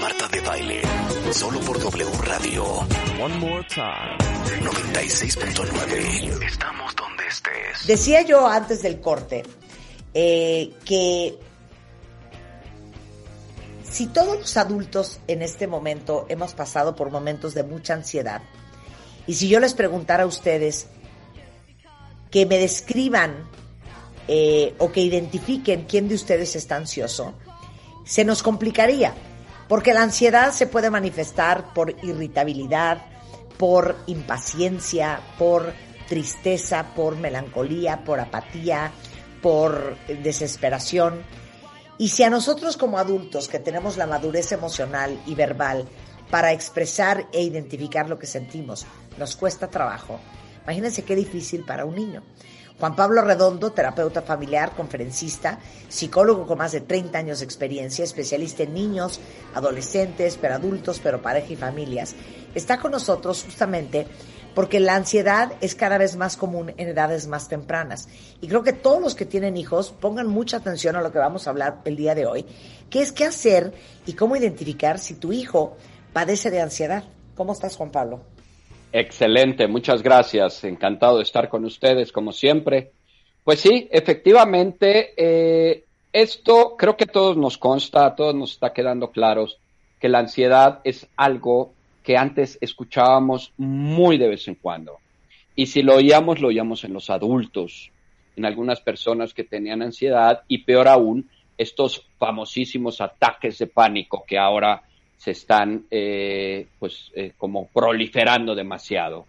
Marta de Baile, solo por W Radio. One more time. 96.9. Estamos donde estés. Decía yo antes del corte eh, que si todos los adultos en este momento hemos pasado por momentos de mucha ansiedad, y si yo les preguntara a ustedes que me describan eh, o que identifiquen quién de ustedes está ansioso, se nos complicaría, porque la ansiedad se puede manifestar por irritabilidad, por impaciencia, por tristeza, por melancolía, por apatía, por desesperación. Y si a nosotros como adultos que tenemos la madurez emocional y verbal para expresar e identificar lo que sentimos nos cuesta trabajo, imagínense qué difícil para un niño. Juan Pablo Redondo, terapeuta familiar, conferencista, psicólogo con más de 30 años de experiencia, especialista en niños, adolescentes, pero adultos, pero pareja y familias, está con nosotros justamente porque la ansiedad es cada vez más común en edades más tempranas. Y creo que todos los que tienen hijos pongan mucha atención a lo que vamos a hablar el día de hoy, que es qué hacer y cómo identificar si tu hijo padece de ansiedad. ¿Cómo estás, Juan Pablo? Excelente, muchas gracias. Encantado de estar con ustedes, como siempre. Pues sí, efectivamente, eh, esto creo que todos nos consta, a todos nos está quedando claros que la ansiedad es algo que antes escuchábamos muy de vez en cuando. Y si lo oíamos, lo oíamos en los adultos, en algunas personas que tenían ansiedad y peor aún, estos famosísimos ataques de pánico que ahora se están eh, pues eh, como proliferando demasiado.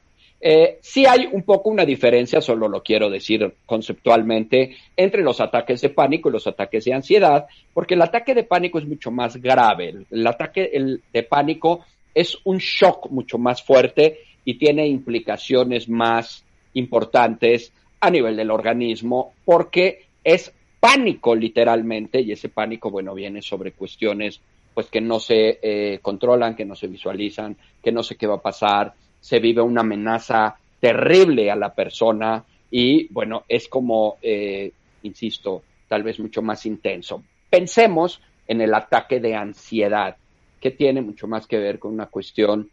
Eh, sí hay un poco una diferencia, solo lo quiero decir conceptualmente, entre los ataques de pánico y los ataques de ansiedad, porque el ataque de pánico es mucho más grave. El, ataque de pánico es un shock mucho más fuerte y tiene implicaciones más importantes a nivel del organismo, porque es pánico literalmente, y ese pánico, bueno, viene sobre cuestiones pues que no se eh, controlan, que no se visualizan, que no sé qué va a pasar, se vive una amenaza terrible a la persona y bueno, es como, eh, insisto, tal vez mucho más intenso. Pensemos en el ataque de ansiedad, que tiene mucho más que ver con una cuestión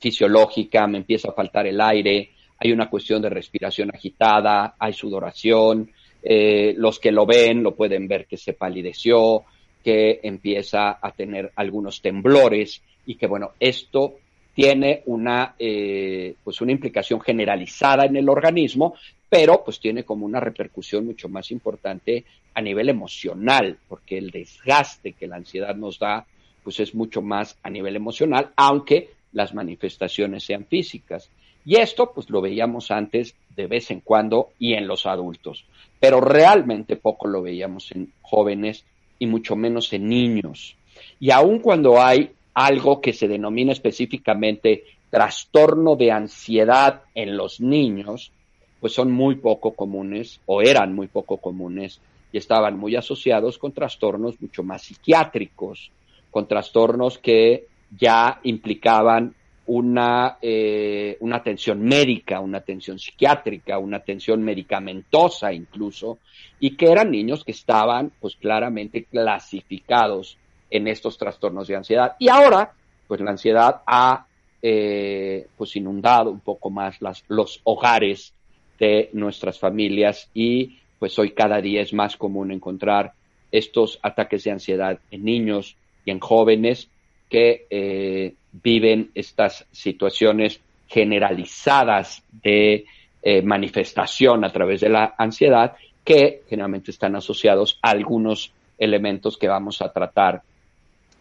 fisiológica, me empieza a faltar el aire, hay una cuestión de respiración agitada, hay sudoración, eh, los que lo ven lo pueden ver que se palideció, que empieza a tener algunos temblores y que, bueno, esto tiene una, eh, pues una implicación generalizada en el organismo, pero pues tiene como una repercusión mucho más importante a nivel emocional, porque el desgaste que la ansiedad nos da, pues es mucho más a nivel emocional, aunque las manifestaciones sean físicas. Y esto, pues lo veíamos antes de vez en cuando y en los adultos, pero realmente poco lo veíamos en jóvenes y mucho menos en niños. Y aun cuando hay algo que se denomina específicamente trastorno de ansiedad en los niños, pues son muy poco comunes o eran muy poco comunes y estaban muy asociados con trastornos mucho más psiquiátricos, con trastornos que ya implicaban una, eh, una atención médica, una atención psiquiátrica, una atención medicamentosa incluso, y que eran niños que estaban pues claramente clasificados en estos trastornos de ansiedad. Y ahora, pues la ansiedad ha eh, pues inundado un poco más las, los hogares de nuestras familias y pues hoy cada día es más común encontrar estos ataques de ansiedad en niños y en jóvenes que eh, viven estas situaciones generalizadas de eh, manifestación a través de la ansiedad que generalmente están asociados a algunos elementos que vamos a tratar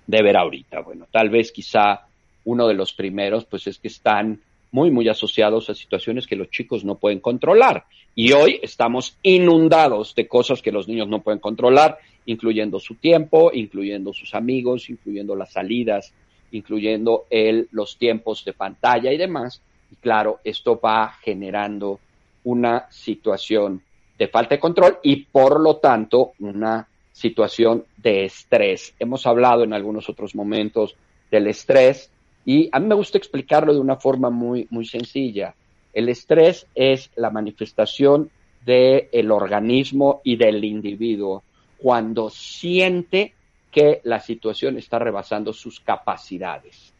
de ver ahorita. Bueno, tal vez quizá uno de los primeros pues es que están muy, muy asociados a situaciones que los chicos no pueden controlar. Y hoy estamos inundados de cosas que los niños no pueden controlar incluyendo su tiempo, incluyendo sus amigos, incluyendo las salidas, incluyendo el, los tiempos de pantalla y demás. Y claro, esto va generando una situación de falta de control y por lo tanto una situación de estrés. Hemos hablado en algunos otros momentos del estrés y a mí me gusta explicarlo de una forma muy, muy sencilla. El estrés es la manifestación del organismo y del individuo cuando siente que la situación está rebasando sus capacidades.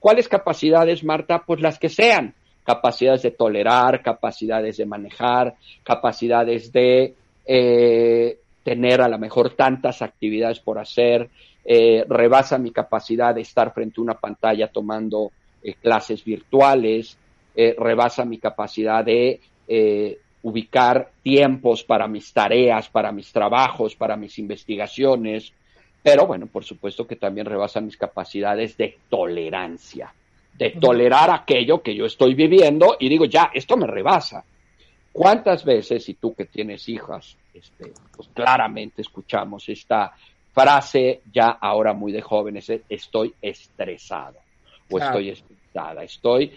¿Cuáles capacidades, Marta? Pues las que sean. Capacidades de tolerar, capacidades de manejar, capacidades de eh, tener a lo mejor tantas actividades por hacer, eh, rebasa mi capacidad de estar frente a una pantalla tomando eh, clases virtuales, rebasa mi capacidad de ubicar tiempos para mis tareas, para mis trabajos, para mis investigaciones, pero bueno, por supuesto que también rebasa mis capacidades de tolerancia, de tolerar aquello que yo estoy viviendo y digo, ya, esto me rebasa. ¿Cuántas veces, y tú que tienes hijas, este, pues claramente escuchamos esta frase ya ahora muy de jóvenes, estoy estresado o estoy estresada, estoy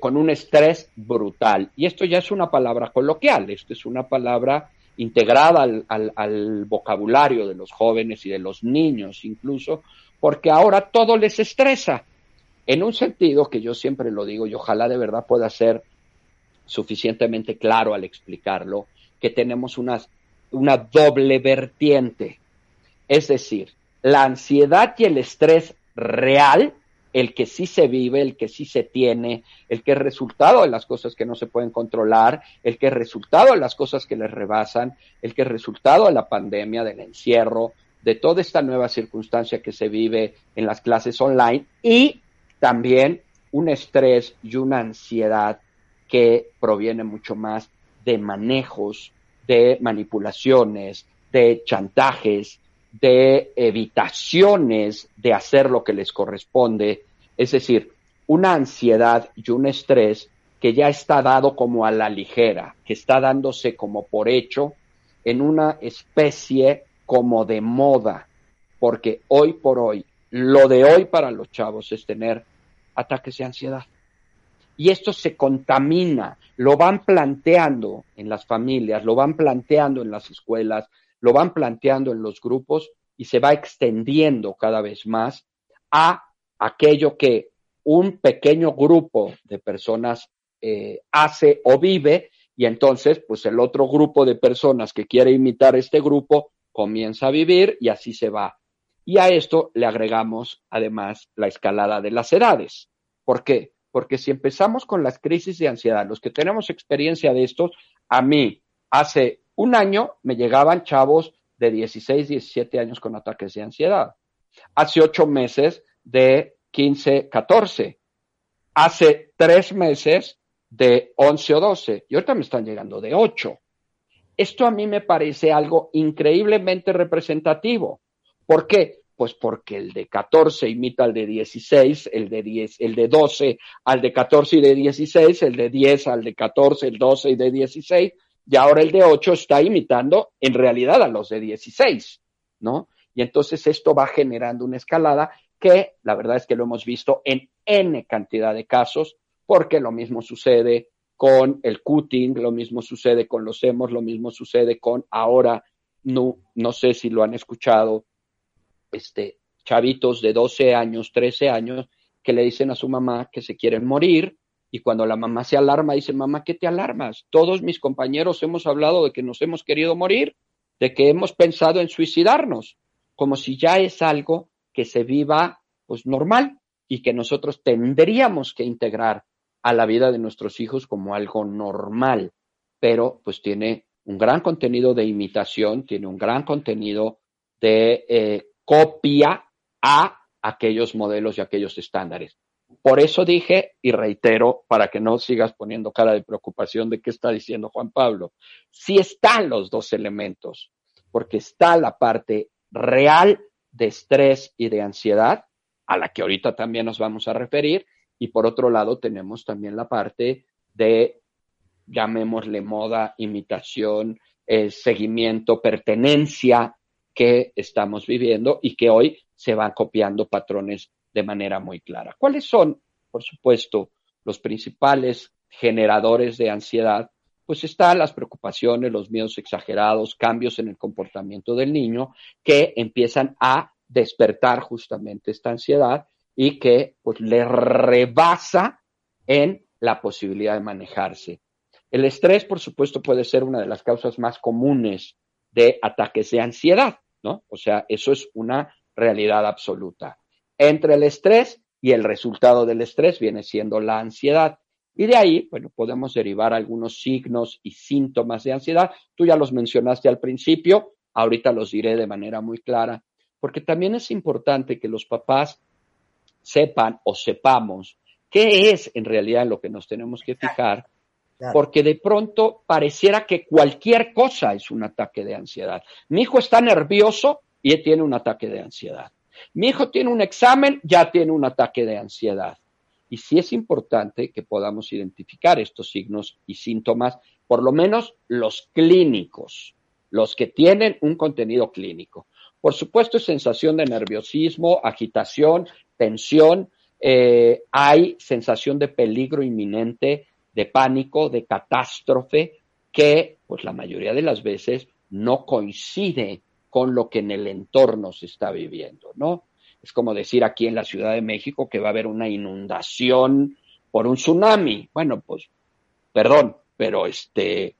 con un estrés brutal. Y esto ya es una palabra coloquial, esto es una palabra integrada al, vocabulario de los jóvenes y de los niños incluso, porque ahora todo les estresa. En un sentido que yo siempre lo digo y ojalá de verdad pueda ser suficientemente claro al explicarlo, que tenemos una, una doble vertiente. Es decir, la ansiedad y el estrés real el que sí se vive, el que sí se tiene, el que es resultado de las cosas que no se pueden controlar, el que es resultado de las cosas que les rebasan, el que es resultado de la pandemia, del encierro, de toda esta nueva circunstancia que se vive en las clases online y también un estrés y una ansiedad que proviene mucho más de manejos, de manipulaciones, de chantajes, de evitaciones de hacer lo que les corresponde, es decir, una ansiedad y un estrés que ya está dado como a la ligera, que está dándose como por hecho en una especie como de moda, porque hoy por hoy, lo de hoy para los chavos es tener ataques de ansiedad. Y esto se contamina, lo van planteando en las familias, lo van planteando en las escuelas, lo van planteando en los grupos y se va extendiendo cada vez más a aquello que un pequeño grupo de personas eh, hace o vive y entonces pues el otro grupo de personas que quiere imitar este grupo comienza a vivir y así se va. Y a esto le agregamos además la escalada de las edades. ¿Por qué? Porque si empezamos con las crisis de ansiedad, los que tenemos experiencia de estos, a mí hace un año me llegaban chavos de 16, 17 años con ataques de ansiedad. Hace ocho meses de 15, 14. Hace tres meses de 11 o 12. Y ahorita me están llegando de 8. Esto a mí me parece algo increíblemente representativo. ¿Por qué? Pues porque el de 14 imita al de 16, el de 10, el de 12 al de 14 y de 16, el de 10 al de 14, el 12 y de 16, y ahora el de 8 está imitando en realidad a los de 16, ¿no? Y entonces esto va generando una escalada que la verdad es que lo hemos visto en N cantidad de casos, porque lo mismo sucede con el cutting, lo mismo sucede con los hemos, lo mismo sucede con ahora, no, no sé si lo han escuchado, este, chavitos de 12 años, 13 años, que le dicen a su mamá que se quieren morir y cuando la mamá se alarma, dice, mamá, ¿qué te alarmas? Todos mis compañeros hemos hablado de que nos hemos querido morir, de que hemos pensado en suicidarnos, como si ya es algo que se viva pues normal y que nosotros tendríamos que integrar a la vida de nuestros hijos como algo normal, pero pues tiene un gran contenido de imitación, tiene un gran contenido de eh, copia a aquellos modelos y aquellos estándares. Por eso dije y reitero, para que no sigas poniendo cara de preocupación de qué está diciendo Juan Pablo, si están los dos elementos, porque está la parte real de estrés y de ansiedad, a la que ahorita también nos vamos a referir, y por otro lado tenemos también la parte de, llamémosle moda, imitación, eh, seguimiento, pertenencia que estamos viviendo y que hoy se van copiando patrones de manera muy clara. ¿Cuáles son, por supuesto, los principales generadores de ansiedad? Pues están las preocupaciones, los miedos exagerados, cambios en el comportamiento del niño que empiezan a despertar justamente esta ansiedad y que pues le rebasa en la posibilidad de manejarse. El estrés, por supuesto, puede ser una de las causas más comunes de ataques de ansiedad, ¿no? O sea, eso es una realidad absoluta. Entre el estrés y el resultado del estrés viene siendo la ansiedad. Y de ahí, bueno, podemos derivar algunos signos y síntomas de ansiedad. Tú ya los mencionaste al principio, ahorita los diré de manera muy clara, porque también es importante que los papás sepan o sepamos qué es en realidad lo que nos tenemos que fijar porque de pronto pareciera que cualquier cosa es un ataque de ansiedad. Mi hijo está nervioso y tiene un ataque de ansiedad. Mi hijo tiene un examen, ya tiene un ataque de ansiedad. Y sí es importante que podamos identificar estos signos y síntomas, por lo menos los clínicos, los que tienen un contenido clínico. Por supuesto, sensación de nerviosismo, agitación, tensión, eh, hay sensación de peligro inminente, de pánico, de catástrofe, que pues la mayoría de las veces no coincide con lo que en el entorno se está viviendo, ¿no? Es como decir aquí en la Ciudad de México que va a haber una inundación por un tsunami. Bueno, pues, perdón, pero este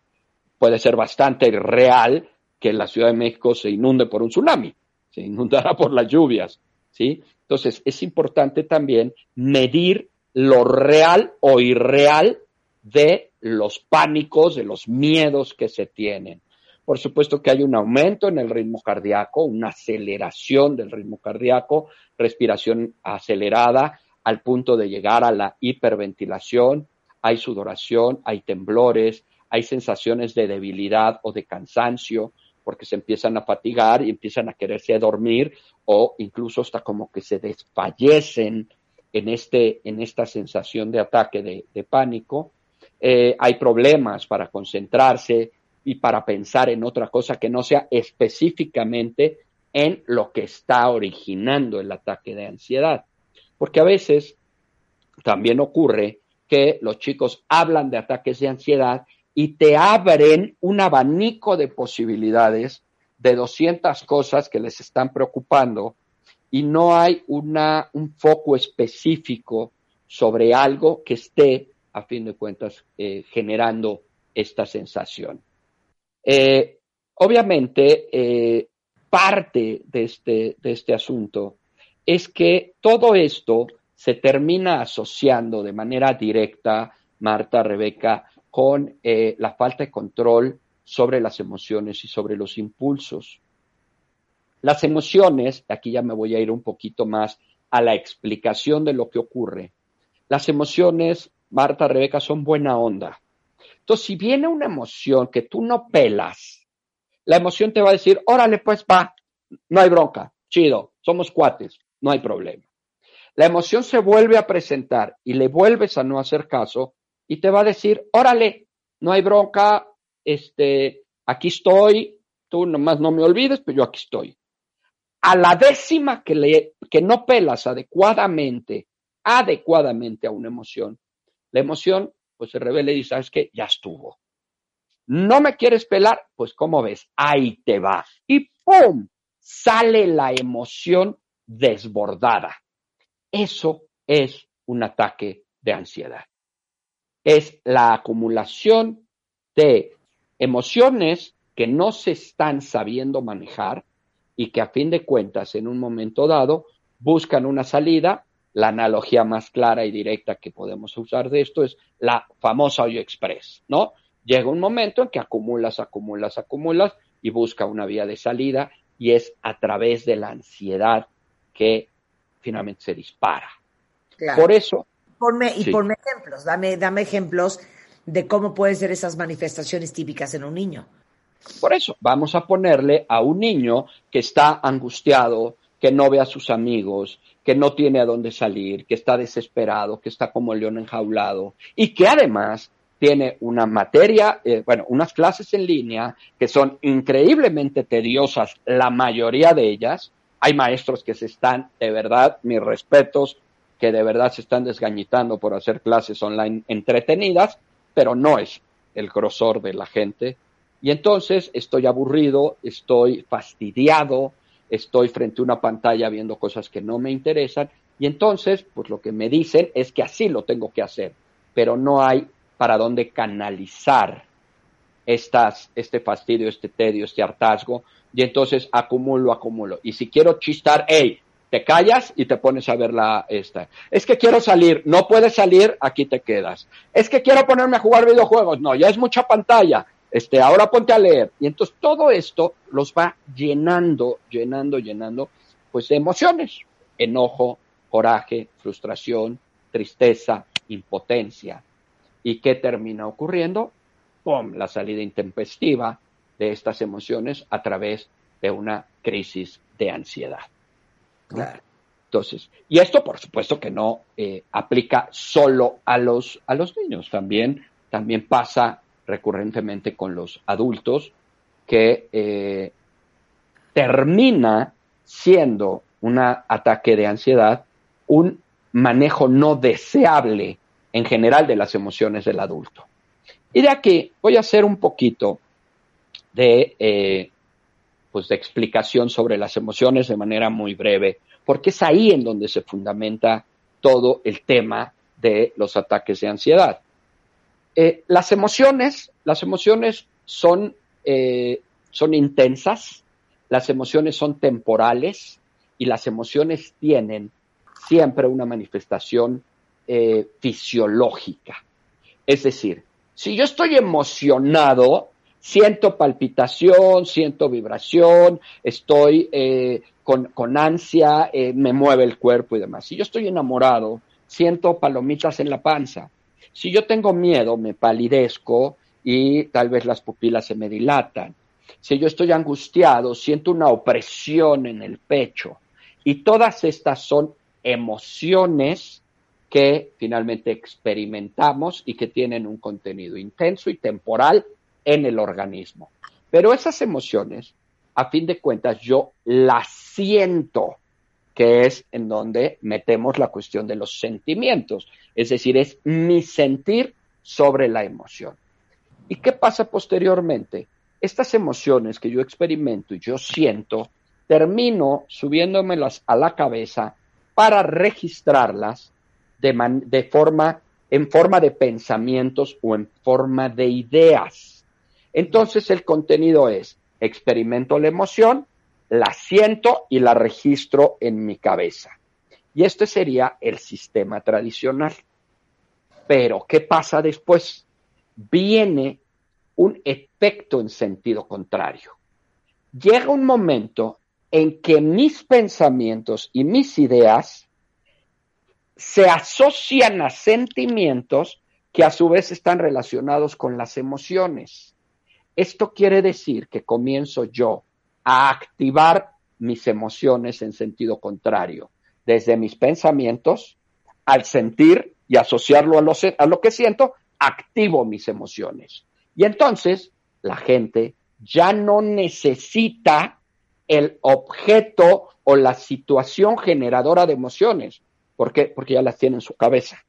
puede ser bastante real que la Ciudad de México se inunde por un tsunami, se inundará por las lluvias, ¿sí? Entonces, es importante también medir lo real o irreal de los pánicos, de los miedos que se tienen. Por supuesto que hay un aumento en el ritmo cardíaco, una aceleración del ritmo cardíaco, respiración acelerada al punto de llegar a la hiperventilación, hay sudoración, hay temblores, hay sensaciones de debilidad o de cansancio, porque se empiezan a fatigar y empiezan a quererse dormir o incluso hasta como que se desfallecen en, este, en esta sensación de ataque de pánico. Eh, hay problemas para concentrarse y para pensar en otra cosa que no sea específicamente en lo que está originando el ataque de ansiedad. Porque a veces también ocurre que los chicos hablan de ataques de ansiedad y te abren un abanico de posibilidades de 200 cosas que les están preocupando y no hay una, un foco específico sobre algo que esté a fin de cuentas, eh, generando esta sensación. Eh, obviamente, eh, parte de este, de este asunto es que todo esto se termina asociando de manera directa, Marta, Rebeca, con la falta de control sobre las emociones y sobre los impulsos. Las emociones, aquí ya me voy a ir un poquito más a la explicación de lo que ocurre. Las emociones Marta, Rebeca, son buena onda. Entonces, si viene una emoción que tú no pelas, la emoción te va a decir, órale, pues va, no hay bronca, chido, somos cuates, no hay problema. La emoción se vuelve a presentar y le vuelves a no hacer caso y te va a decir, órale, no hay bronca, este, aquí estoy, tú nomás no me olvides, pero yo aquí estoy. A la décima que, le, que no pelas adecuadamente, adecuadamente a una emoción, la emoción pues se revela y dice, ¿sabes qué? Ya estuvo. ¿No me quieres pelar? Pues ¿cómo ves? Ahí te va. Y ¡pum! Sale la emoción desbordada. Eso es un ataque de ansiedad. Es la acumulación de emociones que no se están sabiendo manejar y que a fin de cuentas en un momento dado buscan una salida la analogía más clara y directa que podemos usar de esto es la famosa Hoyo Express, ¿no? Llega un momento en que acumulas, acumulas, acumulas y busca una vía de salida y es a través de la ansiedad que finalmente se dispara. Por eso. Ponme, y ponme ejemplos, dame, dame ejemplos de cómo pueden ser esas manifestaciones típicas en un niño. Por eso, vamos a ponerle a un niño que está angustiado, que no ve a sus amigos, que no tiene a dónde salir, que está desesperado, que está como león enjaulado y que además tiene una materia, eh, bueno, unas clases en línea que son increíblemente tediosas, la mayoría de ellas. Hay maestros que se están, de verdad, mis respetos, que de verdad se están desgañitando por hacer clases online entretenidas, pero no es el grosor de la gente. Y entonces estoy aburrido, estoy fastidiado, estoy frente a una pantalla viendo cosas que no me interesan. Y entonces, pues lo que me dicen es que así lo tengo que hacer, pero no hay para dónde canalizar estas, este fastidio, este tedio, este hartazgo, y entonces acumulo, acumulo. Y si quiero chistar, hey, te callas y te pones a ver la esta. Es que quiero salir, no puedes salir, aquí te quedas. Es que quiero ponerme a jugar videojuegos, no, ya es mucha pantalla. Este, ahora ponte a leer. Y entonces todo esto los va llenando, llenando, llenando, pues de emociones. Enojo, coraje, frustración, tristeza, impotencia. ¿Y qué termina ocurriendo? ¡Pum! La salida intempestiva de estas emociones a través de una crisis de ansiedad. Entonces, y esto por supuesto que no eh, aplica solo a los, a los niños, también, también pasa recurrentemente con los adultos que eh, termina siendo un ataque de ansiedad un manejo no deseable en general de las emociones del adulto. Y de aquí voy a hacer un poquito de eh, pues, de explicación sobre las emociones de manera muy breve, porque es ahí en donde se fundamenta todo el tema de los ataques de ansiedad. Eh, las emociones, las emociones son, eh, son intensas, las emociones son temporales y las emociones tienen siempre una manifestación eh, fisiológica. Es decir, si yo estoy emocionado, siento palpitación, siento vibración, estoy eh, con, ansia, eh, me mueve el cuerpo y demás. Si yo estoy enamorado, siento palomitas en la panza. Si yo tengo miedo, me palidezco y tal vez las pupilas se me dilatan. Si yo estoy angustiado, siento una opresión en el pecho. Y todas estas son emociones que finalmente experimentamos y que tienen un contenido intenso y temporal en el organismo. Pero esas emociones, a fin de cuentas, yo las siento, que es en donde metemos la cuestión de los sentimientos. Es decir, es mi sentir sobre la emoción. ¿Y qué pasa posteriormente? Estas emociones que yo experimento y yo siento, termino subiéndomelas a la cabeza para registrarlas de, de forma, en forma de pensamientos o en forma de ideas. Entonces el contenido es, experimento la emoción, la siento y la registro en mi cabeza. Y este sería el sistema tradicional. Pero, ¿qué pasa después? Viene un efecto en sentido contrario. Llega un momento en que mis pensamientos y mis ideas se asocian a sentimientos que a su vez están relacionados con las emociones. Esto quiere decir que comienzo yo a activar mis emociones en sentido contrario, desde mis pensamientos, al sentir y asociarlo a lo, a lo que siento, activo mis emociones. Y entonces la gente ya no necesita el objeto o la situación generadora de emociones. ¿Por qué? Porque ya las tiene en su cabeza.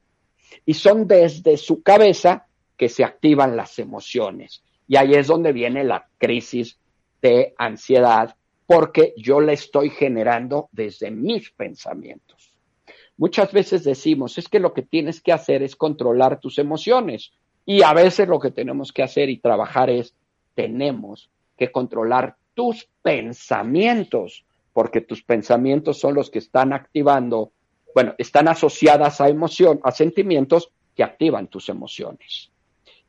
Y son desde su cabeza que se activan las emociones. Y ahí es donde viene la crisis de ansiedad, porque yo la estoy generando desde mis pensamientos. Muchas veces decimos, es que lo que tienes que hacer es controlar tus emociones. Y a veces lo que tenemos que hacer y trabajar es, tenemos que controlar tus pensamientos, porque tus pensamientos son los que están activando, bueno, están asociadas a emoción, a sentimientos que activan tus emociones.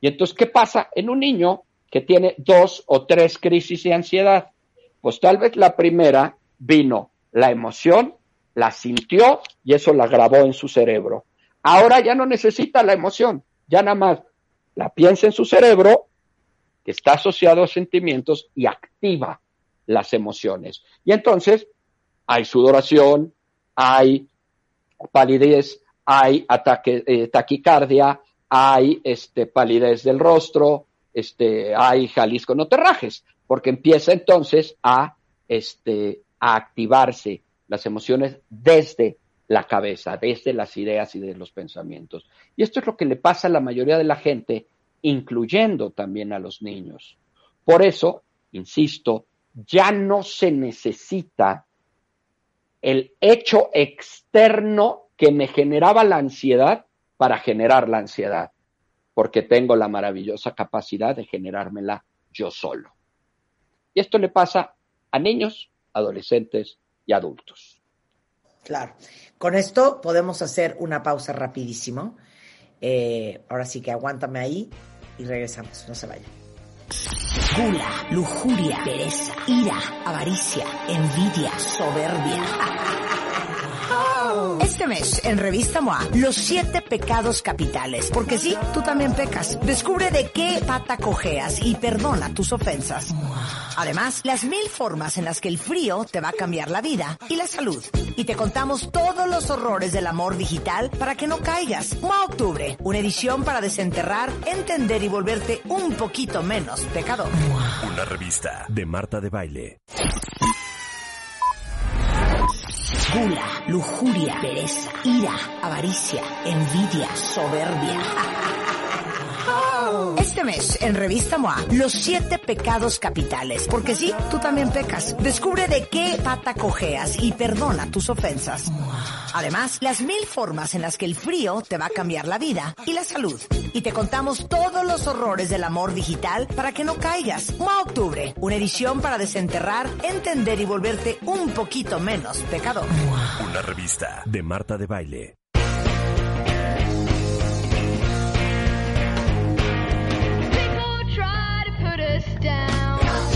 Y entonces, ¿qué pasa? En un niño que tiene dos o tres crisis de ansiedad. Pues tal vez la primera vino la emoción, la sintió y eso la grabó en su cerebro. Ahora ya no necesita la emoción, ya nada más la piensa en su cerebro, que está asociado a sentimientos y activa las emociones. Y entonces hay sudoración, hay palidez, hay ataque, eh, taquicardia, hay este, palidez del rostro, este, hay Jalisco, no te rajes, porque empieza entonces a, este, a activarse las emociones desde la cabeza, desde las ideas y de los pensamientos. Y esto es lo que le pasa a la mayoría de la gente, incluyendo también a los niños. Por eso, insisto, ya no se necesita el hecho externo que me generaba la ansiedad para generar la ansiedad, porque tengo la maravillosa capacidad de generármela yo solo. Y esto le pasa a niños, adolescentes y adultos. Claro. Con esto podemos hacer una pausa rapidísimo. Eh, ahora sí que aguántame ahí y regresamos. No se vayan. Gula, lujuria, pereza, ira, avaricia, envidia, soberbia. Este mes, en Revista MOA, los siete pecados capitales. Porque sí, tú también pecas. Descubre de qué pata cojeas y perdona tus ofensas. Además, las mil formas en las que el frío te va a cambiar la vida y la salud. Y te contamos todos los horrores del amor digital para que no caigas. MOA Octubre, una edición para desenterrar, entender y volverte un poquito menos pecador. Una revista de Marta de Baile. Gula, lujuria, pereza, ira, avaricia, envidia, soberbia. Este mes, en Revista MOA, los siete pecados capitales. Porque sí, tú también pecas. Descubre de qué pata cojeas y perdona tus ofensas. Además, las mil formas en las que el frío te va a cambiar la vida y la salud. Y te contamos todos los horrores del amor digital para que no caigas. MOA Octubre, una edición para desenterrar, entender y volverte un poquito menos pecador. Una revista de Marta de Baile.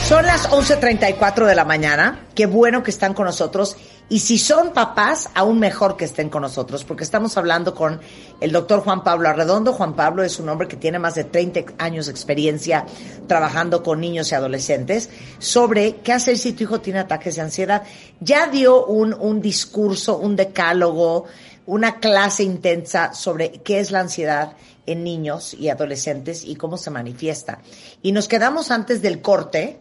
Son las 11.34 de la mañana. Qué bueno que están con nosotros. Y si son papás, aún mejor que estén con nosotros, porque estamos hablando con el doctor Juan Pablo Arredondo. Juan Pablo es un hombre que tiene más de 30 años de experiencia trabajando con niños y adolescentes sobre qué hacer si tu hijo tiene ataques de ansiedad. Ya dio un, un discurso, un decálogo, una clase intensa sobre qué es la ansiedad en niños y adolescentes y cómo se manifiesta. Y nos quedamos antes del corte.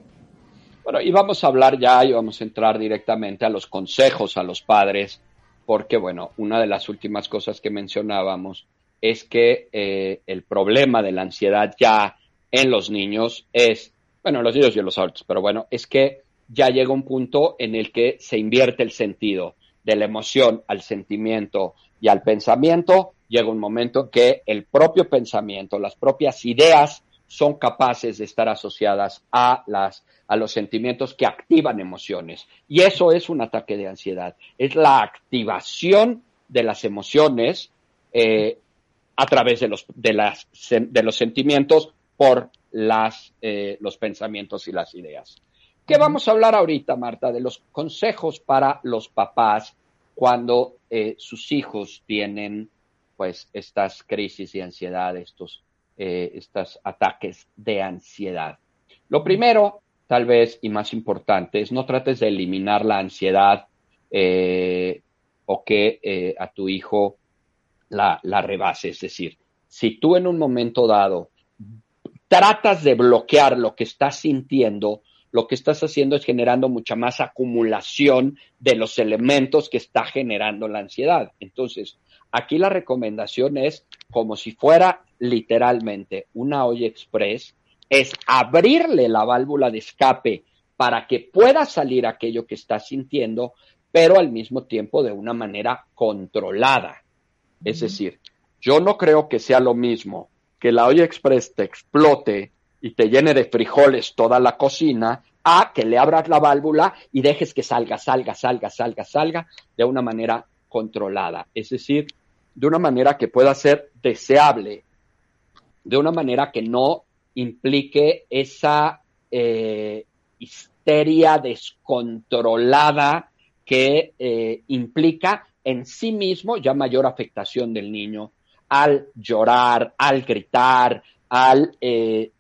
Bueno, y vamos a hablar ya y vamos a entrar directamente a los consejos a los padres, porque bueno, una de las últimas cosas que mencionábamos es que eh, el problema de la ansiedad ya en los niños es, bueno, en los niños y en los adultos, pero bueno, es que ya llega un punto en el que se invierte el sentido de la emoción al sentimiento y al pensamiento, llega un momento que el propio pensamiento, las propias ideas son capaces de estar asociadas a las a los sentimientos que activan emociones. Y eso es un ataque de ansiedad. Es la activación de las emociones eh, a través de los, de, las, de los sentimientos por las, eh, los pensamientos y las ideas. ¿Qué vamos a hablar ahorita, Marta? De los consejos para los papás cuando eh, sus hijos tienen pues estas crisis de ansiedad, estos, estos ataques de ansiedad. Lo primero tal vez, y más importante, es no trates de eliminar la ansiedad eh, o que eh, a tu hijo la, la rebase. Es decir, si tú en un momento dado tratas de bloquear lo que estás sintiendo, lo que estás haciendo es generando mucha más acumulación de los elementos que está generando la ansiedad. Entonces, aquí la recomendación es como si fuera literalmente una olla express, es abrirle la válvula de escape para que pueda salir aquello que está sintiendo, pero al mismo tiempo de una manera controlada. Es decir, yo no creo que sea lo mismo que la olla express te explote y te llene de frijoles toda la cocina a que le abras la válvula y dejes que salga, salga, salga, salga, salga de una manera controlada. Es decir, de una manera que pueda ser deseable, de una manera que no implique esa eh, histeria descontrolada que eh, implica en sí mismo ya mayor afectación del niño al llorar, al gritar, al eh,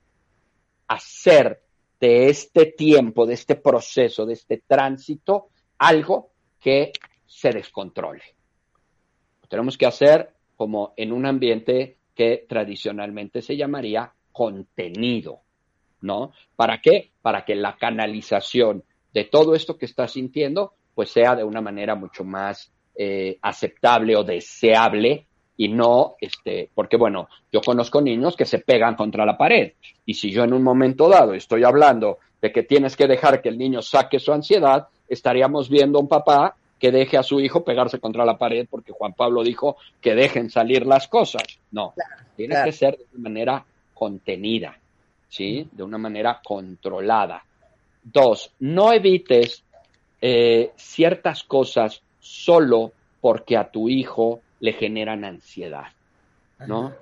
hacer de este tiempo, de este proceso, de este tránsito, algo que se descontrole. Tenemos que hacer como en un ambiente que tradicionalmente se llamaría contenido, ¿no? ¿Para qué? Para que la canalización de todo esto que estás sintiendo, pues sea de una manera mucho más eh, aceptable o deseable y no, este, porque bueno, yo conozco niños que se pegan contra la pared y si yo en un momento dado estoy hablando de que tienes que dejar que el niño saque su ansiedad, estaríamos viendo a un papá que deje a su hijo pegarse contra la pared porque Juan Pablo dijo que dejen salir las cosas. No, tiene que ser de una manera contenida, ¿sí? De una manera controlada. Dos, no evites eh, ciertas cosas solo porque a tu hijo le generan ansiedad, ¿no?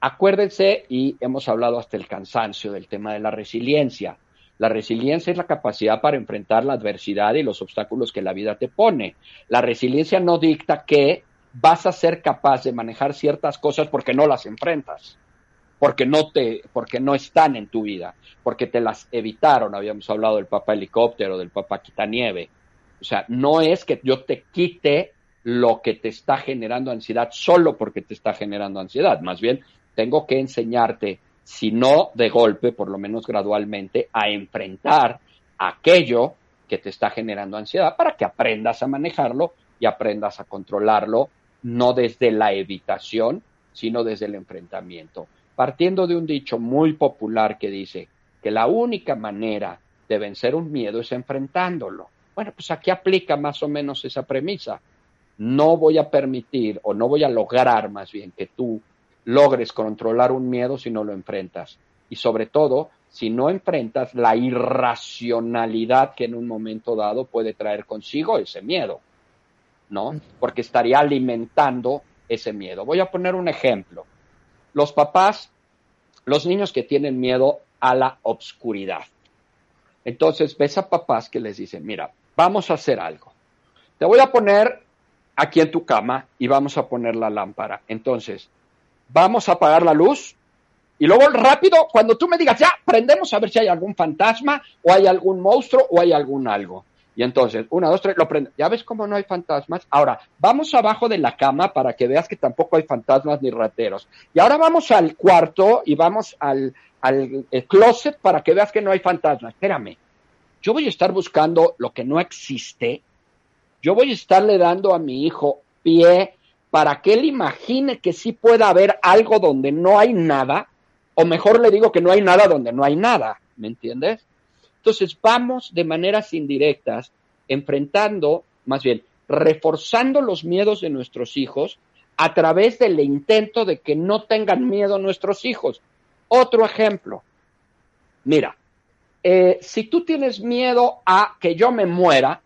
Acuérdense, y hemos hablado hasta el cansancio del tema de la resiliencia. La resiliencia es la capacidad para enfrentar la adversidad y los obstáculos que la vida te pone. La resiliencia no dicta que vas a ser capaz de manejar ciertas cosas porque no las enfrentas, porque no te, porque no están en tu vida, porque te las evitaron. Habíamos hablado del papá helicóptero, del papá quitanieve. O sea, no es que yo te quite lo que te está generando ansiedad solo porque te está generando ansiedad. Más bien, tengo que enseñarte si no de golpe, por lo menos gradualmente, a enfrentar aquello que te está generando ansiedad para que aprendas a manejarlo y aprendas a controlarlo, no desde la evitación, sino desde el enfrentamiento. Partiendo de un dicho muy popular que dice que la única manera de vencer un miedo es enfrentándolo. Bueno, pues aquí aplica más o menos esa premisa. No voy a permitir o no voy a lograr más bien que tú logres controlar un miedo si no lo enfrentas. Y sobre todo, si no enfrentas la irracionalidad que en un momento dado puede traer consigo ese miedo, ¿no? Porque estaría alimentando ese miedo. Voy a poner un ejemplo. Los papás, los niños que tienen miedo a la obscuridad. Entonces ves a papás que les dicen, mira, vamos a hacer algo. Te voy a poner aquí en tu cama y vamos a poner la lámpara. Entonces, vamos a apagar la luz y luego rápido, cuando tú me digas, ya, prendemos a ver si hay algún fantasma o hay algún monstruo o hay algún algo. Y entonces, una, dos, tres, lo prende. ¿Ya ves cómo no hay fantasmas? Ahora, vamos abajo de la cama para que veas que tampoco hay fantasmas ni rateros. Y ahora vamos al cuarto y vamos al, al closet para que veas que no hay fantasmas. Espérame, yo voy a estar buscando lo que no existe. Yo voy a estarle dando a mi hijo pie para que él imagine que sí pueda haber algo donde no hay nada, o mejor le digo que no hay nada donde no hay nada, ¿me entiendes? Entonces vamos de maneras indirectas enfrentando, más bien, reforzando los miedos de nuestros hijos a través del intento de que no tengan miedo nuestros hijos. Otro ejemplo, mira, eh, si tú tienes miedo a que yo me muera,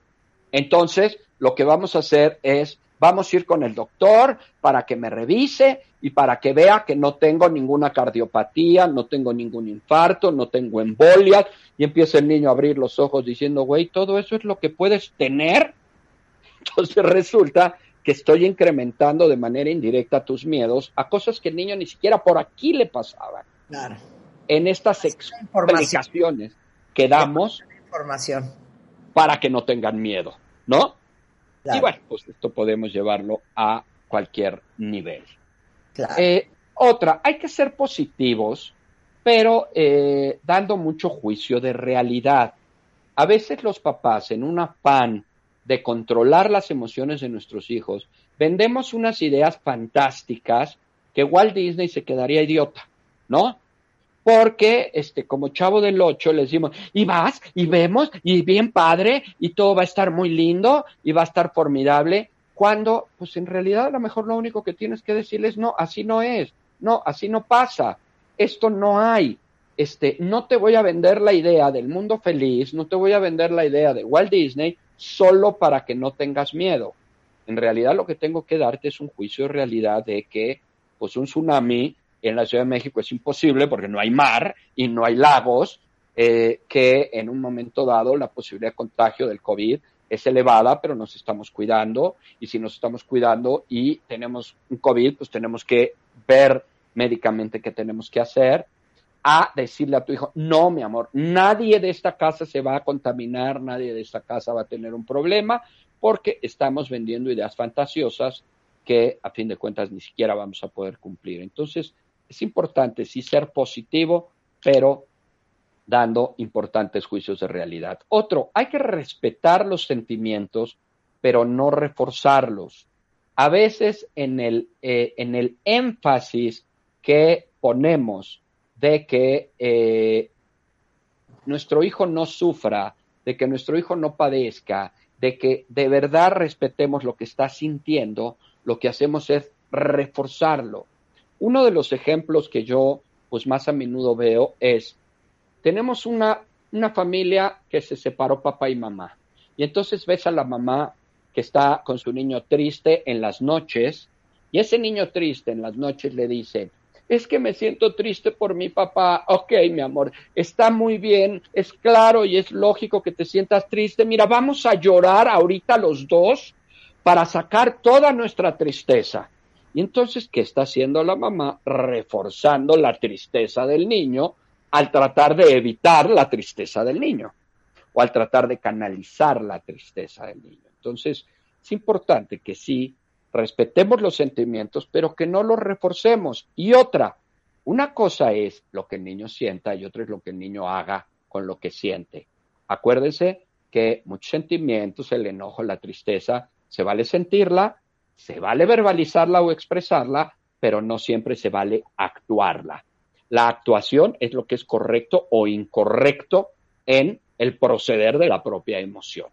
entonces lo que vamos a hacer es Vamos a ir con el doctor para que me revise y para que vea que no tengo ninguna cardiopatía, no tengo ningún infarto, no tengo embolia. Y empieza el niño a abrir los ojos diciendo, güey, todo eso es lo que puedes tener. Entonces resulta que estoy incrementando de manera indirecta tus miedos a cosas que el niño ni siquiera por aquí le pasaban. Claro. En estas explicaciones que damos información. para que no tengan miedo, ¿no? Y bueno, pues esto podemos llevarlo a cualquier nivel. Eh, otra, hay que ser positivos, pero eh, dando mucho juicio de realidad. A veces los papás, en un afán de controlar las emociones de nuestros hijos, vendemos unas ideas fantásticas que Walt Disney se quedaría idiota, ¿no? Porque este, como chavo del ocho les decimos, y vas, y vemos, y bien padre, y todo va a estar muy lindo, y va a estar formidable, cuando, pues en realidad a lo mejor lo único que tienes que decirles, no, así no es, no, así no pasa, esto no hay, este, no te voy a vender la idea del mundo feliz, no te voy a vender la idea de Walt Disney solo para que no tengas miedo. En realidad lo que tengo que darte es un juicio de realidad de que, pues un tsunami en la Ciudad de México es imposible porque no hay mar y no hay lagos, eh, que en un momento dado la posibilidad de contagio del COVID es elevada, pero nos estamos cuidando y si nos estamos cuidando y tenemos un COVID, pues tenemos que ver médicamente qué tenemos que hacer, a decirle a tu hijo, no, mi amor, nadie de esta casa se va a contaminar, nadie de esta casa va a tener un problema, porque estamos vendiendo ideas fantasiosas que a fin de cuentas ni siquiera vamos a poder cumplir. Entonces, es importante sí ser positivo, pero dando importantes juicios de realidad. Otro, hay que respetar los sentimientos, pero no reforzarlos. A veces en el, eh, en el énfasis que ponemos de que eh, nuestro hijo no sufra, de que nuestro hijo no padezca, de que de verdad respetemos lo que está sintiendo, lo que hacemos es reforzarlo. Uno de los ejemplos que yo pues más a menudo veo es, tenemos una, una familia que se separó papá y mamá, y entonces ves a la mamá que está con su niño triste en las noches, y ese niño triste en las noches le dice, es que me siento triste por mi papá. Ok, mi amor, está muy bien, es claro y es lógico que te sientas triste. Mira, vamos a llorar ahorita los dos para sacar toda nuestra tristeza. Y entonces, ¿qué está haciendo la mamá? Reforzando la tristeza del niño al tratar de evitar la tristeza del niño o al tratar de canalizar la tristeza del niño. Entonces, es importante que sí respetemos los sentimientos, pero que no los reforcemos. Y otra, una cosa es lo que el niño sienta y otra es lo que el niño haga con lo que siente. Acuérdense que muchos sentimientos, el enojo, la tristeza, se vale sentirla, se vale verbalizarla o expresarla, pero no siempre se vale actuarla. La actuación es lo que es correcto o incorrecto en el proceder de la propia emoción.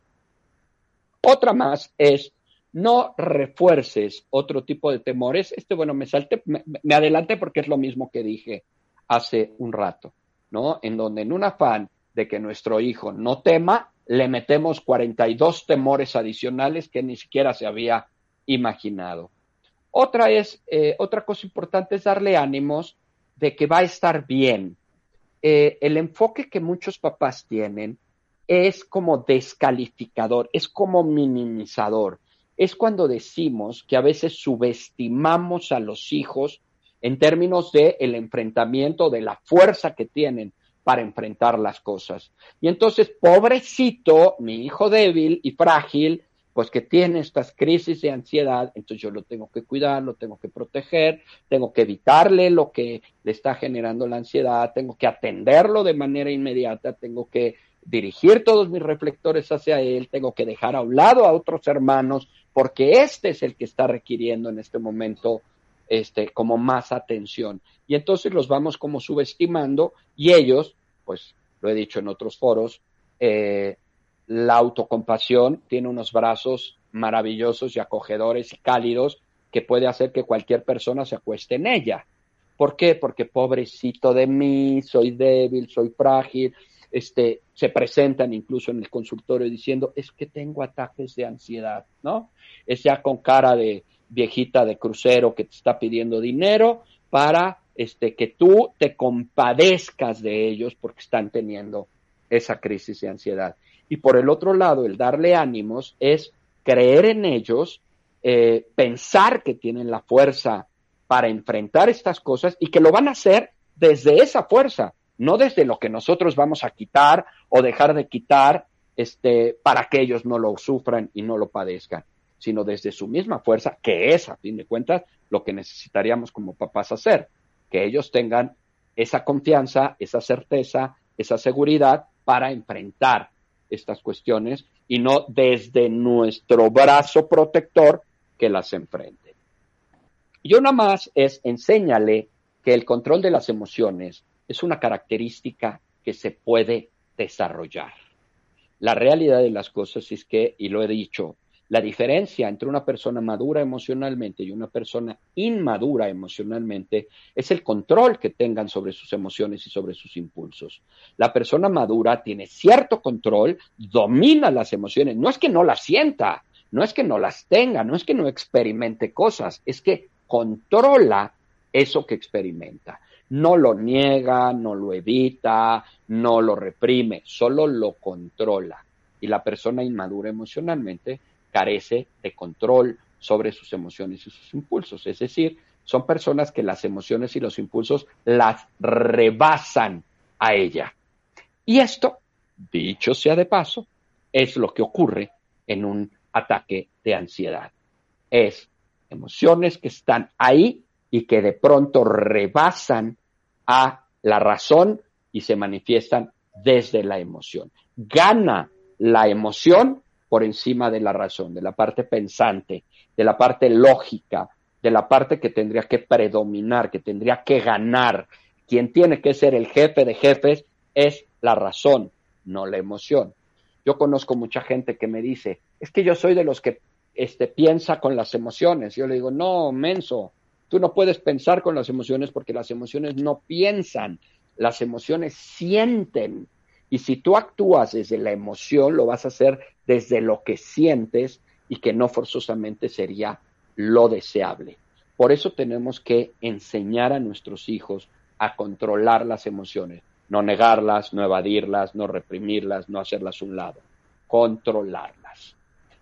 Otra más es no refuerces otro tipo de temores. Este, bueno, me salte, me, me adelanté porque es lo mismo que dije hace un rato, ¿no? En donde en un afán de que nuestro hijo no tema, le metemos 42 temores adicionales que ni siquiera se había imaginado. Otra es, eh, otra cosa importante es darle ánimos de que va a estar bien. Eh, el enfoque que muchos papás tienen es como descalificador, es como minimizador es cuando decimos que a veces subestimamos a los hijos en términos de enfrentamiento, de la fuerza que tienen para enfrentar las cosas. Y entonces, pobrecito, mi hijo débil y frágil, pues que tiene estas crisis de ansiedad, entonces yo lo tengo que cuidar, lo tengo que proteger, tengo que evitarle lo que le está generando la ansiedad, tengo que atenderlo de manera inmediata, tengo que dirigir todos mis reflectores hacia él, tengo que dejar a un lado a otros hermanos, porque este es el que está requiriendo en este momento este, como más atención. Y entonces los vamos como subestimando y ellos, pues lo he dicho en otros foros, eh, la autocompasión tiene unos brazos maravillosos y acogedores y cálidos que puede hacer que cualquier persona se acueste en ella. ¿Por qué? Porque pobrecito de mí, soy débil, soy frágil, este, se presentan incluso en el consultorio diciendo, es que tengo ataques de ansiedad, ¿no? Es ya con cara de viejita de crucero que te está pidiendo dinero para este, que tú te compadezcas de ellos porque están teniendo esa crisis de ansiedad. Y por el otro lado, el darle ánimos es creer en ellos, eh, pensar que tienen la fuerza para enfrentar estas cosas y que lo van a hacer desde esa fuerza, no desde lo que nosotros vamos a quitar o dejar de quitar este, para que ellos no lo sufran y no lo padezcan, sino desde su misma fuerza, que es, a fin de cuentas, lo que necesitaríamos como papás hacer, que ellos tengan esa confianza, esa certeza, esa seguridad para enfrentar estas cuestiones y no desde nuestro brazo protector que las enfrente. Y una más es enséñale que el control de las emociones es una característica que se puede desarrollar. La realidad de las cosas es que, y lo he dicho, la diferencia entre una persona madura emocionalmente y una persona inmadura emocionalmente es el control que tengan sobre sus emociones y sobre sus impulsos. La persona madura tiene cierto control, domina las emociones, no es que no las sienta, no es que no las tenga, no es que no experimente cosas, es que controla eso que experimenta no lo niega, no lo evita, no lo reprime, solo lo controla. Y la persona inmadura emocionalmente carece de control sobre sus emociones y sus impulsos. Es decir, son personas que las emociones y los impulsos las rebasan a ella. Y esto, dicho sea de paso, es lo que ocurre en un ataque de ansiedad. Es emociones que están ahí y que de pronto rebasan a la razón y se manifiestan desde la emoción. Gana la emoción por encima de la razón, de la parte pensante, de la parte lógica, de la parte que tendría que predominar, que tendría que ganar. Quien tiene que ser el jefe de jefes es la razón, no la emoción. Yo conozco mucha gente que me dice, es que yo soy de los que este, piensa con las emociones. Yo le digo, no, menso, tú no puedes pensar con las emociones porque las emociones no piensan, las emociones sienten. Y si tú actúas desde la emoción, lo vas a hacer desde lo que sientes y que no forzosamente sería lo deseable. Por eso tenemos que enseñar a nuestros hijos a controlar las emociones, no negarlas, no evadirlas, no reprimirlas, no hacerlas a un lado, controlarlas.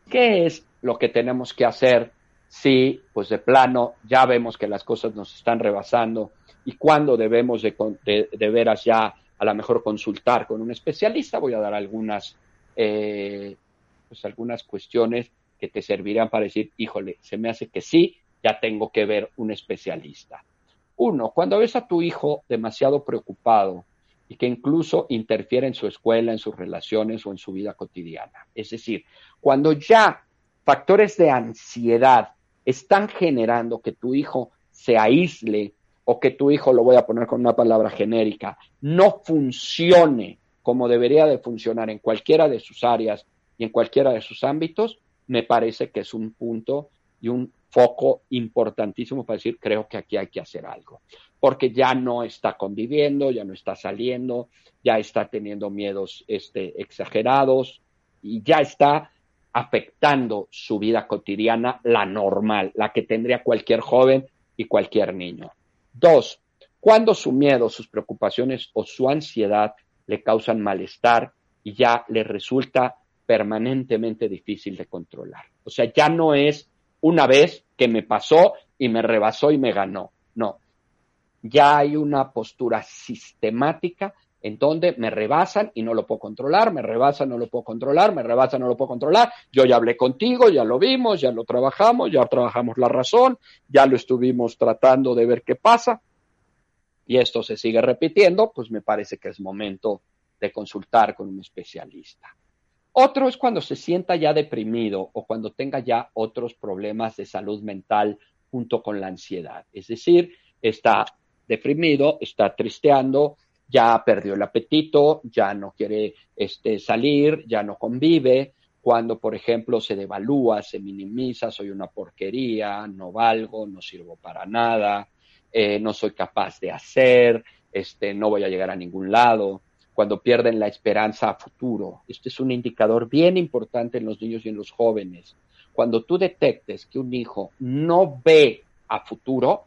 ¿Qué es lo que tenemos que hacer si, pues de plano, ya vemos que las cosas nos están rebasando y cuándo debemos de, de, veras ya a lo mejor consultar con un especialista? Voy a dar algunas, eh, pues algunas cuestiones que te servirán para decir, híjole, se me hace que sí, ya tengo que ver un especialista. Uno, cuando ves a tu hijo demasiado preocupado y que incluso interfiere en su escuela, en sus relaciones o en su vida cotidiana. Es decir, cuando ya factores de ansiedad están generando que tu hijo se aísle o que tu hijo, lo voy a poner con una palabra genérica, no funcione como debería de funcionar en cualquiera de sus áreas y en cualquiera de sus ámbitos, me parece que es un punto y un foco importantísimo para decir, creo que aquí hay que hacer algo, porque ya no está conviviendo, ya no está saliendo, ya está teniendo miedos este, exagerados y ya está afectando su vida cotidiana, la normal, la que tendría cualquier joven y cualquier niño. Dos, cuando su miedo, sus preocupaciones o su ansiedad le causan malestar y ya le resulta permanentemente difícil de controlar. O sea, ya no es una vez que me pasó y me rebasó y me ganó. No, ya hay una postura sistemática en donde me rebasan y no lo puedo controlar, me rebasan, no lo puedo controlar, me rebasan, no lo puedo controlar. Yo ya hablé contigo, ya lo vimos, ya lo trabajamos, ya trabajamos la razón, ya lo estuvimos tratando de ver qué pasa. Y esto se sigue repitiendo, pues me parece que es momento de consultar con un especialista. Otro es cuando se sienta ya deprimido o cuando tenga ya otros problemas de salud mental junto con la ansiedad. Es decir, está deprimido, está tristeando, ya perdió el apetito, ya no quiere este, salir, ya no convive. Cuando, por ejemplo, se devalúa, se minimiza, soy una porquería, no valgo, no sirvo para nada, eh, no soy capaz de hacer, este, no voy a llegar a ningún lado cuando pierden la esperanza a futuro. Este es un indicador bien importante en los niños y en los jóvenes. Cuando tú detectes que un hijo no ve a futuro,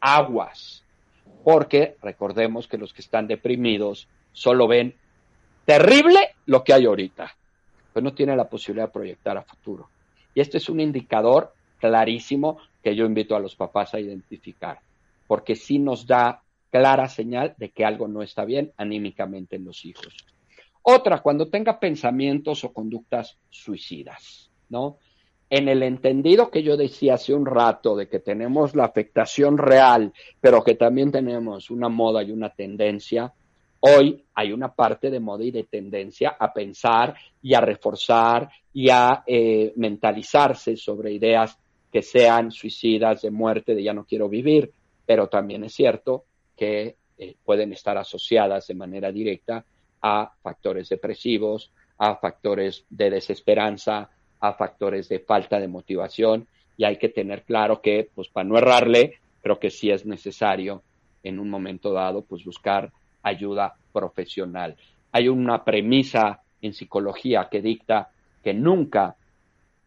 aguas. Porque recordemos que los que están deprimidos solo ven terrible lo que hay ahorita, pero no tienen la posibilidad de proyectar a futuro. Y este es un indicador clarísimo que yo invito a los papás a identificar, porque sí nos da clara señal de que algo no está bien anímicamente en los hijos. Otra, cuando tenga pensamientos o conductas suicidas, ¿no? En el entendido que yo decía hace un rato de que tenemos la afectación real, pero que también tenemos una moda y una tendencia, hoy hay una parte de moda y de tendencia a pensar y a reforzar y a eh, mentalizarse sobre ideas que sean suicidas, de muerte, de ya no quiero vivir, pero también es cierto que eh, pueden estar asociadas de manera directa a factores depresivos, a factores de desesperanza, a factores de falta de motivación y hay que tener claro que, pues para no errarle, creo que sí es necesario en un momento dado, pues buscar ayuda profesional. Hay una premisa en psicología que dicta que nunca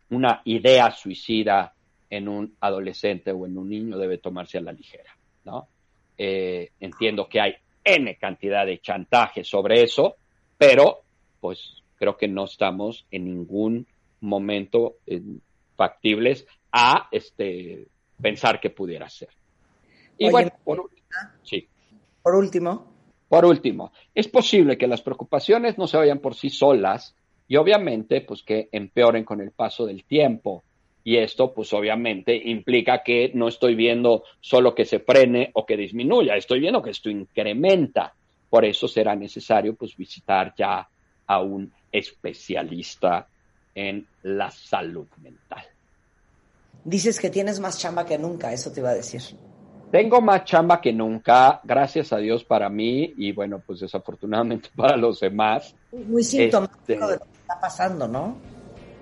una idea suicida en un adolescente o en un niño debe tomarse a la ligera, ¿no? Eh, entiendo que hay N cantidad de chantaje sobre eso, pero pues creo que no estamos en ningún momento eh, factibles a este pensar que pudiera ser. Y bueno, por, sí. por último. Por último, es posible que las preocupaciones no se vayan por sí solas y obviamente pues que empeoren con el paso del tiempo Y esto, pues obviamente, implica que no estoy viendo solo que se frene o que disminuya, estoy viendo que esto incrementa. Por eso será necesario, pues, visitar ya a un especialista en la salud mental. Dices que tienes más chamba que nunca, eso te iba a decir. Tengo más chamba que nunca, gracias a Dios para mí y bueno, pues desafortunadamente para los demás. Muy sintomático este, de lo que está pasando, ¿no?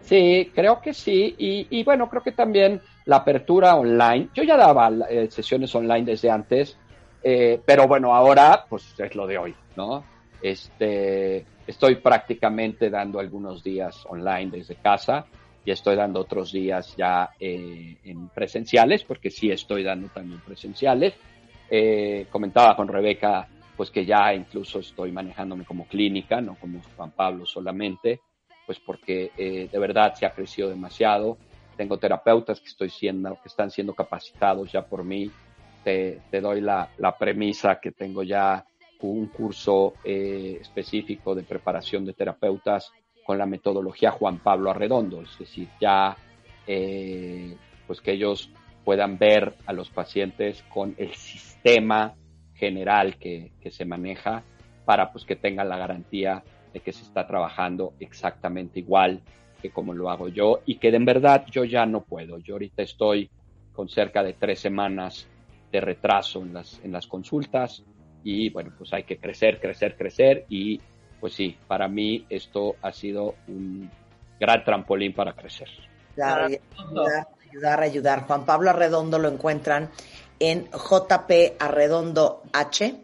Sí, creo que sí. Y, bueno, creo que también la apertura online. Yo ya daba eh, sesiones online desde antes, eh, pero bueno, ahora pues es lo de hoy, ¿no? Este, estoy prácticamente dando algunos días online desde casa y estoy dando otros días ya eh, en presenciales, porque sí estoy dando también presenciales. Eh, comentaba con Rebeca, pues que ya incluso estoy manejándome como clínica, no como Juan Pablo solamente, pues porque eh, de verdad se ha crecido demasiado. Tengo terapeutas que estoy siendo, que están siendo capacitados ya por mí. Te, te doy la, la, premisa que tengo ya un curso específico de preparación de terapeutas con la metodología Juan Pablo Arredondo, es decir, ya eh, pues que ellos puedan ver a los pacientes con el sistema general que, se maneja para pues que tengan la garantía de que se está trabajando exactamente igual que como lo hago yo y que en verdad yo ya no puedo. Yo ahorita estoy con cerca de tres semanas de retraso en las, en las consultas y bueno, pues hay que crecer, crecer, crecer y pues sí, para mí esto ha sido un gran trampolín para crecer. Ayudar, ayudar, ayudar, Juan Pablo Arredondo lo encuentran en JP Arredondo H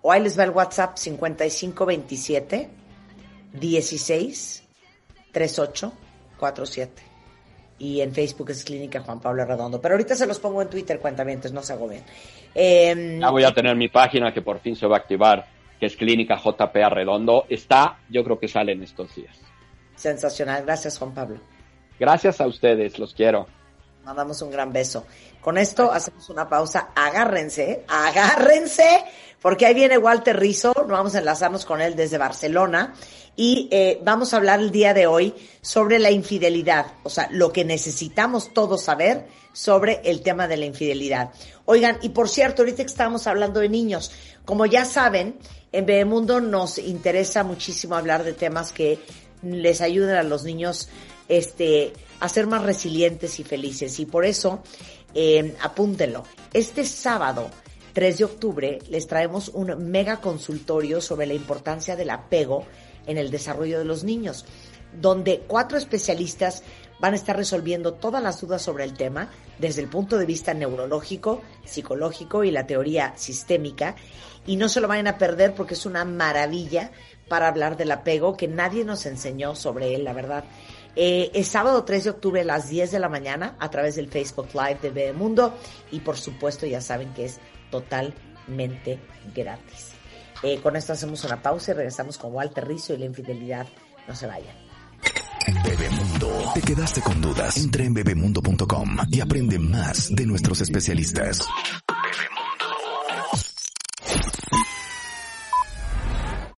o ahí les va el WhatsApp 5527 16 38 47 y en Facebook es Clínica Juan Pablo Arredondo. Pero ahorita se los pongo en Twitter, cuentamientos, no se bien. Eh, ya voy a tener mi página que por fin se va a activar que es Clínica JP Redondo, está, yo creo que sale en estos días. Sensacional, gracias Juan Pablo. Gracias a ustedes, los quiero. Mandamos un gran beso. Con esto hacemos una pausa. Agárrense, agárrense, porque ahí viene Walter Rizzo. Vamos a enlazarnos con él desde Barcelona y eh, vamos a hablar el día de hoy sobre la infidelidad, o sea, lo que necesitamos todos saber sobre el tema de la infidelidad. Oigan, y por cierto, ahorita que estábamos hablando de niños, como ya saben, en Bebemundo nos interesa muchísimo hablar de temas que les ayuden a los niños este, a ser más resilientes y felices. Y por eso, eh, apúntenlo. Este sábado, 3 de octubre, les traemos un mega consultorio sobre la importancia del apego en el desarrollo de los niños, donde cuatro especialistas van a estar resolviendo todas las dudas sobre el tema desde el punto de vista neurológico, psicológico y la teoría sistémica y no se lo vayan a perder porque es una maravilla para hablar del apego que nadie nos enseñó sobre él, la verdad. Eh, es sábado 3 de octubre a las 10 de la mañana a través del Facebook Live de Bebemundo y por supuesto ya saben que es totalmente gratis. Eh, con esto hacemos una pausa y regresamos con Walter Rizzo y la infidelidad. No se vayan. Bebemundo. ¿Te quedaste con dudas? Entra en bebemundo.com y aprende más de nuestros especialistas.